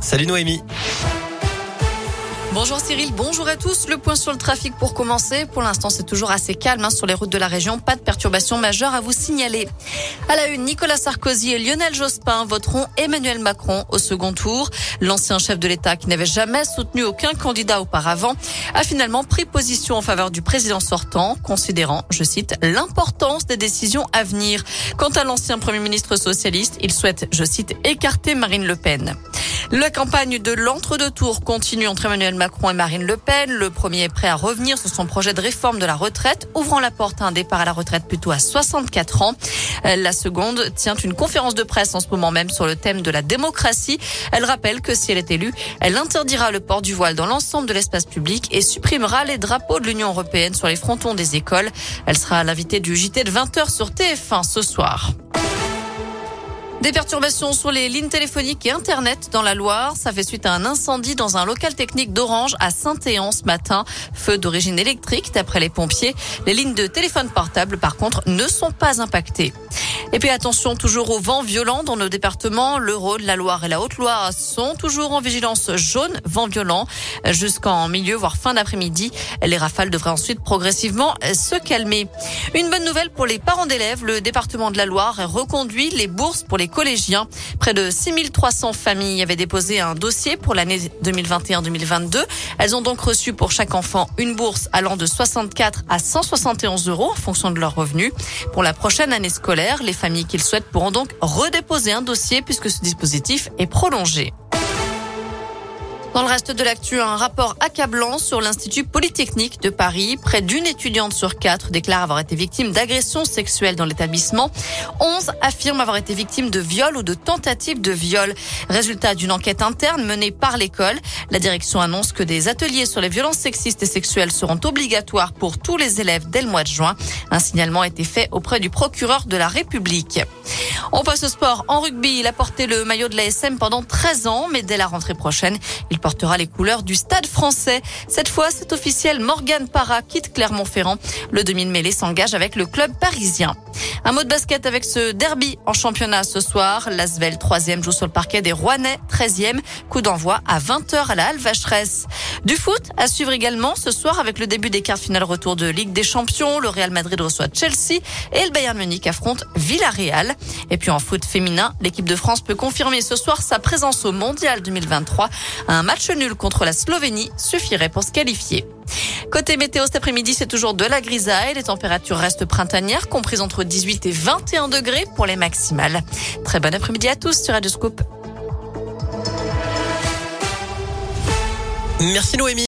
Salut Noémie. Bonjour Cyril, bonjour à tous. Le point sur le trafic pour commencer. Pour l'instant, c'est toujours assez calme hein, sur les routes de la région. Pas de perturbations majeures à vous signaler. À la une, Nicolas Sarkozy et Lionel Jospin voteront Emmanuel Macron au second tour. L'ancien chef de l'État, qui n'avait jamais soutenu aucun candidat auparavant, a finalement pris position en faveur du président sortant, considérant, je cite, l'importance des décisions à venir. Quant à l'ancien premier ministre socialiste, il souhaite, je cite, écarter Marine Le Pen. La campagne de l'entre-deux tours continue entre Emmanuel Macron et Marine Le Pen. Le premier est prêt à revenir sur son projet de réforme de la retraite, ouvrant la porte à un départ à la retraite plutôt à 64 ans. La seconde tient une conférence de presse en ce moment même sur le thème de la démocratie. Elle rappelle que si elle est élue, elle interdira le port du voile dans l'ensemble de l'espace public et supprimera les drapeaux de l'Union européenne sur les frontons des écoles. Elle sera l'invitée du JT de 20h sur TF1 ce soir. Des perturbations sur les lignes téléphoniques et Internet dans la Loire. Ça fait suite à un incendie dans un local technique d'Orange à Saint-Éan ce matin. Feu d'origine électrique d'après les pompiers. Les lignes de téléphone portable, par contre, ne sont pas impactées. Et puis attention toujours aux vents violents dans nos départements. Le Rhône, la Loire et la Haute-Loire sont toujours en vigilance jaune, vent violent, jusqu'en milieu, voire fin d'après-midi. Les rafales devraient ensuite progressivement se calmer. Une bonne nouvelle pour les parents d'élèves. Le département de la Loire reconduit les bourses pour les collégiens. Près de 6300 familles avaient déposé un dossier pour l'année 2021-2022. Elles ont donc reçu pour chaque enfant une bourse allant de 64 à 171 euros en fonction de leurs revenus. Pour la prochaine année scolaire, les familles qui le souhaitent pourront donc redéposer un dossier puisque ce dispositif est prolongé. Dans le reste de l'actu, un rapport accablant sur l'Institut Polytechnique de Paris. Près d'une étudiante sur quatre déclare avoir été victime d'agressions sexuelles dans l'établissement. Onze affirment avoir été victimes de viol ou de tentatives de viol. Résultat d'une enquête interne menée par l'école. La direction annonce que des ateliers sur les violences sexistes et sexuelles seront obligatoires pour tous les élèves dès le mois de juin. Un signalement a été fait auprès du procureur de la République. On passe au sport. En rugby, il a porté le maillot de l'ASM pendant 13 ans, mais dès la rentrée prochaine, il portera les couleurs du stade français. Cette fois, c'est officiel, Morgan Parra quitte Clermont-Ferrand. Le demi de mêlée s'engage avec le club parisien. Un mot de basket avec ce derby en championnat ce soir. L'Asvel 3e joue sur le parquet des Rouennais 13e. Coup d'envoi à 20h à la Halle Vacheresse. Du foot à suivre également ce soir avec le début des quarts finales retour de Ligue des Champions. Le Real Madrid reçoit Chelsea et le Bayern Munich affronte Villarreal. Et puis en foot féminin, l'équipe de France peut confirmer ce soir sa présence au Mondial 2023. Un match nul contre la Slovénie suffirait pour se qualifier. Côté météo cet après-midi, c'est toujours de la grisaille. Les températures restent printanières, comprises entre 18 et 21 degrés pour les maximales. Très bon après-midi à tous sur Radio Scoop. Merci Noémie.